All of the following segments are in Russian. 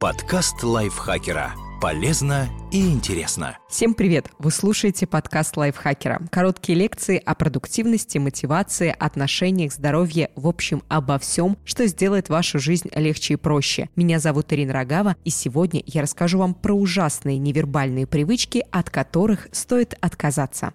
Подкаст лайфхакера. Полезно и интересно. Всем привет! Вы слушаете подкаст лайфхакера. Короткие лекции о продуктивности, мотивации, отношениях, здоровье, в общем, обо всем, что сделает вашу жизнь легче и проще. Меня зовут Ирина Рогава, и сегодня я расскажу вам про ужасные невербальные привычки, от которых стоит отказаться.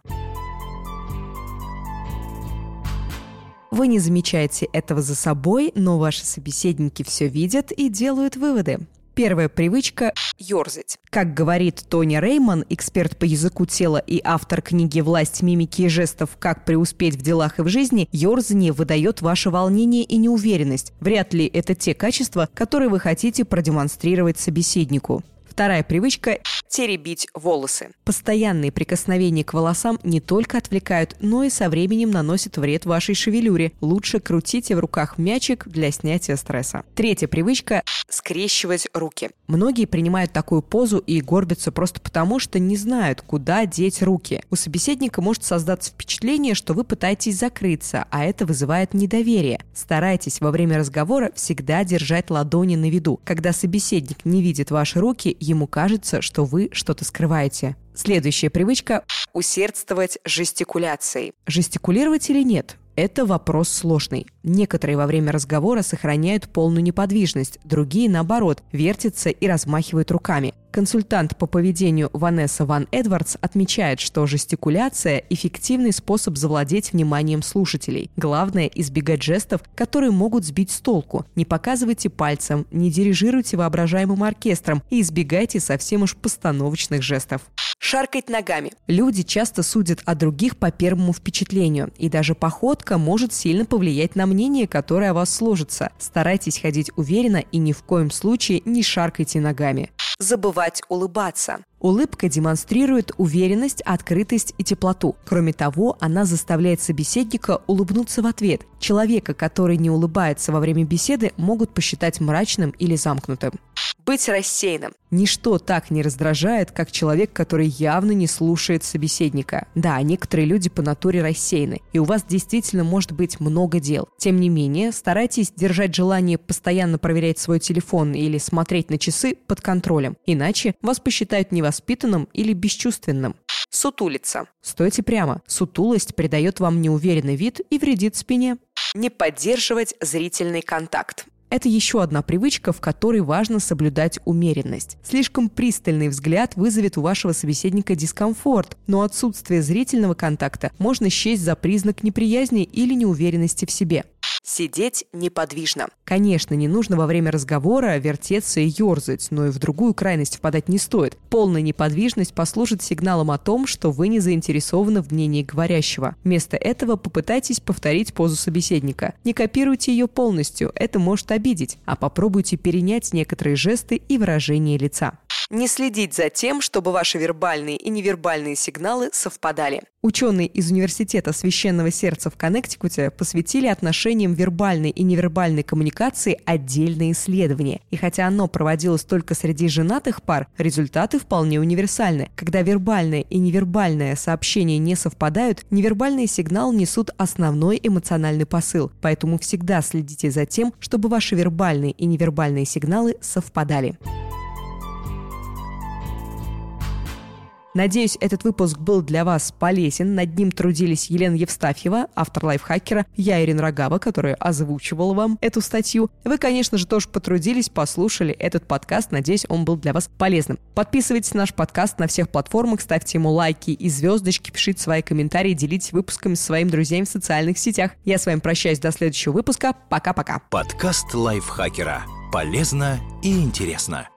Вы не замечаете этого за собой, но ваши собеседники все видят и делают выводы. Первая привычка – ерзать. Как говорит Тони Рейман, эксперт по языку тела и автор книги «Власть мимики и жестов. Как преуспеть в делах и в жизни», ерзание выдает ваше волнение и неуверенность. Вряд ли это те качества, которые вы хотите продемонстрировать собеседнику. Вторая привычка – теребить волосы. Постоянные прикосновения к волосам не только отвлекают, но и со временем наносят вред вашей шевелюре. Лучше крутите в руках мячик для снятия стресса. Третья привычка – скрещивать руки. Многие принимают такую позу и горбятся просто потому, что не знают, куда деть руки. У собеседника может создаться впечатление, что вы пытаетесь закрыться, а это вызывает недоверие. Старайтесь во время разговора всегда держать ладони на виду. Когда собеседник не видит ваши руки, ему кажется, что вы что-то скрываете. Следующая привычка – усердствовать жестикуляцией. Жестикулировать или нет? Это вопрос сложный. Некоторые во время разговора сохраняют полную неподвижность, другие, наоборот, вертятся и размахивают руками. Консультант по поведению Ванесса Ван Эдвардс отмечает, что жестикуляция – эффективный способ завладеть вниманием слушателей. Главное – избегать жестов, которые могут сбить с толку. Не показывайте пальцем, не дирижируйте воображаемым оркестром и избегайте совсем уж постановочных жестов. Шаркать ногами. Люди часто судят о других по первому впечатлению, и даже походка может сильно повлиять на мнение, которое о вас сложится. Старайтесь ходить уверенно и ни в коем случае не шаркайте ногами забывать улыбаться. Улыбка демонстрирует уверенность, открытость и теплоту. Кроме того, она заставляет собеседника улыбнуться в ответ. Человека, который не улыбается во время беседы, могут посчитать мрачным или замкнутым быть рассеянным. Ничто так не раздражает, как человек, который явно не слушает собеседника. Да, некоторые люди по натуре рассеяны, и у вас действительно может быть много дел. Тем не менее, старайтесь держать желание постоянно проверять свой телефон или смотреть на часы под контролем, иначе вас посчитают невоспитанным или бесчувственным. Сутулиться. Стойте прямо. Сутулость придает вам неуверенный вид и вредит спине. Не поддерживать зрительный контакт. Это еще одна привычка, в которой важно соблюдать умеренность. Слишком пристальный взгляд вызовет у вашего собеседника дискомфорт, но отсутствие зрительного контакта можно счесть за признак неприязни или неуверенности в себе. Сидеть неподвижно. Конечно, не нужно во время разговора вертеться и ерзать, но и в другую крайность впадать не стоит. Полная неподвижность послужит сигналом о том, что вы не заинтересованы в мнении говорящего. Вместо этого попытайтесь повторить позу собеседника. Не копируйте ее полностью, это может обидеть, а попробуйте перенять некоторые жесты и выражения лица не следить за тем, чтобы ваши вербальные и невербальные сигналы совпадали. Ученые из Университета Священного Сердца в Коннектикуте посвятили отношениям вербальной и невербальной коммуникации отдельное исследование. И хотя оно проводилось только среди женатых пар, результаты вполне универсальны. Когда вербальное и невербальное сообщения не совпадают, невербальные сигналы несут основной эмоциональный посыл. Поэтому всегда следите за тем, чтобы ваши вербальные и невербальные сигналы совпадали. Надеюсь, этот выпуск был для вас полезен. Над ним трудились Елена Евстафьева, автор лайфхакера, я Ирина Рогава, которая озвучивала вам эту статью. Вы, конечно же, тоже потрудились, послушали этот подкаст. Надеюсь, он был для вас полезным. Подписывайтесь на наш подкаст на всех платформах, ставьте ему лайки и звездочки, пишите свои комментарии, делитесь выпусками с своими друзьями в социальных сетях. Я с вами прощаюсь до следующего выпуска. Пока-пока. Подкаст лайфхакера. Полезно и интересно.